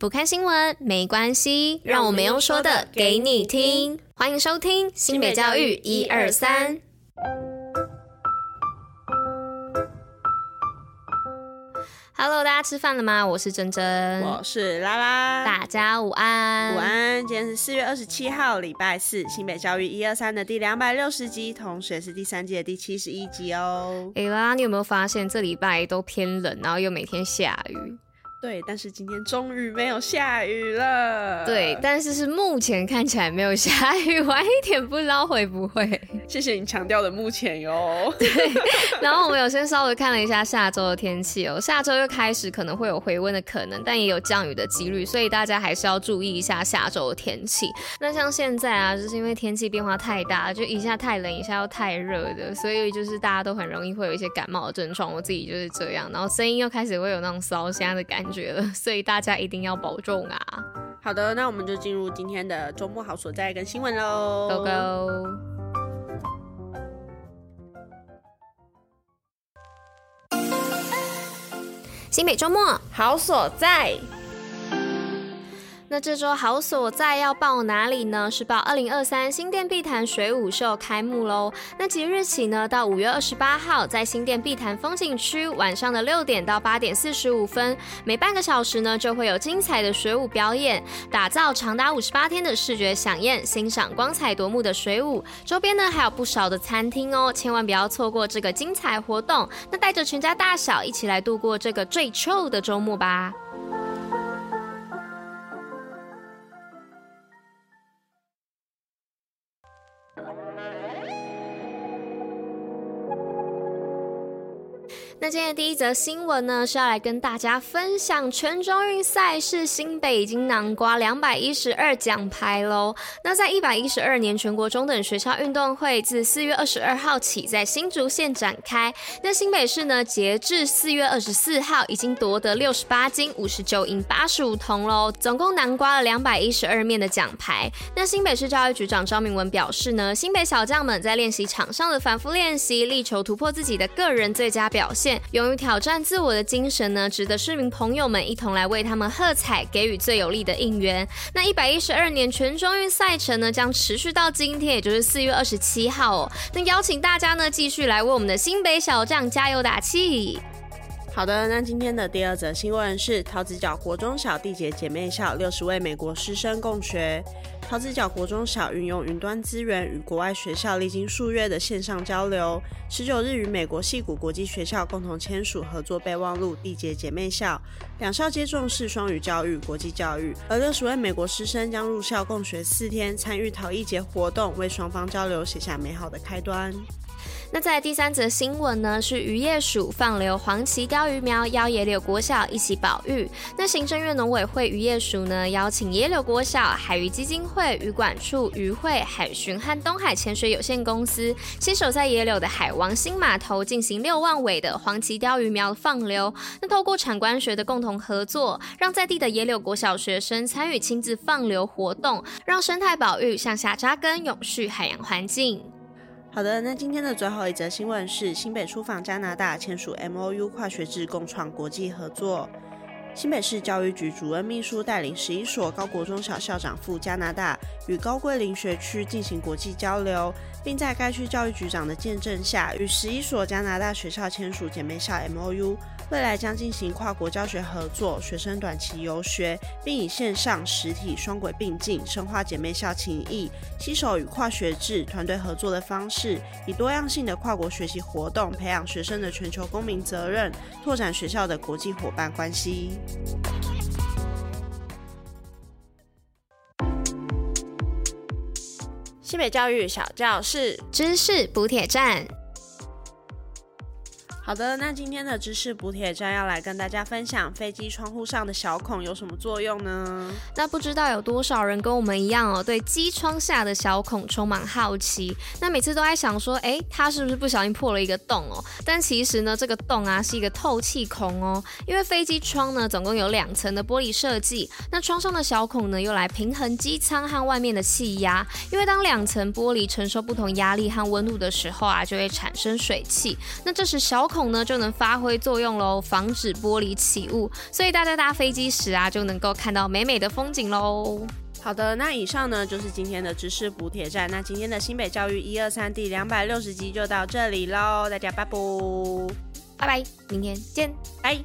不看新闻没关系，让我们用说的给你听。欢迎收听新北教育一二三。Hello，大家吃饭了吗？我是珍珍，我是拉拉，大家午安，午安。今天是四月二十七号，礼拜四，新北教育一二三的第两百六十集，同时也是第三季的第七十一集哦。哎，拉拉，你有没有发现这礼拜都偏冷，然后又每天下雨？对，但是今天终于没有下雨了。对，但是是目前看起来没有下雨，晚一点不知道会不会。谢谢你强调的目前哟。对，然后我们有先稍微看了一下下周的天气哦，下周又开始可能会有回温的可能，但也有降雨的几率，所以大家还是要注意一下下周的天气。那像现在啊，就是因为天气变化太大，就一下太冷，一下又太热的，所以就是大家都很容易会有一些感冒的症状。我自己就是这样，然后声音又开始会有那种烧声的感觉。觉了，所以大家一定要保重啊！好的，那我们就进入今天的周末好所在跟新闻喽，Go Go！新北周末好所在。那这周好所在要报哪里呢？是报二零二三新店碧潭水舞秀开幕喽。那即日起呢，到五月二十八号，在新店碧潭风景区晚上的六点到八点四十五分，每半个小时呢就会有精彩的水舞表演，打造长达五十八天的视觉饗宴，欣赏光彩夺目的水舞。周边呢还有不少的餐厅哦，千万不要错过这个精彩活动。那带着全家大小一起来度过这个最 chill 的周末吧。Oh, 那今天的第一则新闻呢，是要来跟大家分享全中运赛事，新北已经囊括两百一十二奖牌喽。那在一百一十二年全国中等学校运动会自四月二十二号起在新竹县展开。那新北市呢，截至四月二十四号已经夺得六十八金、五十九银、八十五铜喽，总共囊括了两百一十二面的奖牌。那新北市教育局长张明文表示呢，新北小将们在练习场上的反复练习，力求突破自己的个人最佳表现。勇于挑战自我的精神呢，值得市民朋友们一同来为他们喝彩，给予最有力的应援。那一百一十二年全中运赛程呢，将持续到今天，也就是四月二十七号哦。那邀请大家呢，继续来为我们的新北小将加油打气。好的，那今天的第二则新闻是桃子角国中小缔结姐妹校六十位美国师生共学。桃子角国中小运用云端资源与国外学校历经数月的线上交流，十九日与美国矽谷国际学校共同签署合作备忘录，缔结姐妹校。两校皆重视双语教育、国际教育，而六十位美国师生将入校共学四天，参与陶艺节活动，为双方交流写下美好的开端。那在第三则新闻呢，是渔业署放流黄鳍鯛鱼苗，邀野柳国小一起保育。那行政院农委会渔业署呢，邀请野柳国小海渔基金会、渔管处、渔会、海巡和东海潜水有限公司，携手在野柳的海王星码头进行六万尾的黄鳍鯛鱼苗放流。那透过产官学的共同合作，让在地的野柳国小学生参与亲自放流活动，让生态保育向下扎根，永续海洋环境。好的，那今天的最后一则新闻是新北出访加拿大，签署 MOU 跨学制共创国际合作。新北市教育局主任秘书带领十一所高国中小校长赴加拿大，与高桂林学区进行国际交流，并在该区教育局长的见证下，与十一所加拿大学校签署姐妹校 MOU。未来将进行跨国教学合作，学生短期游学，并以线上、实体双轨并进，深化姐妹校情谊，携手与跨学制团队合作的方式，以多样性的跨国学习活动，培养学生的全球公民责任，拓展学校的国际伙伴关系。西北教育小教室，知识补铁站。好的，那今天的知识补铁站要来跟大家分享飞机窗户上的小孔有什么作用呢？那不知道有多少人跟我们一样哦，对机窗下的小孔充满好奇。那每次都在想说，哎，它是不是不小心破了一个洞哦？但其实呢，这个洞啊是一个透气孔哦。因为飞机窗呢总共有两层的玻璃设计，那窗上的小孔呢又来平衡机舱和外面的气压。因为当两层玻璃承受不同压力和温度的时候啊，就会产生水汽。那这时小孔孔呢就能发挥作用喽，防止玻璃起雾，所以大家搭飞机时啊就能够看到美美的风景喽。好的，那以上呢就是今天的知识补铁站。那今天的新北教育一二三第两百六十集就到这里喽，大家拜拜，拜拜，明天见，拜。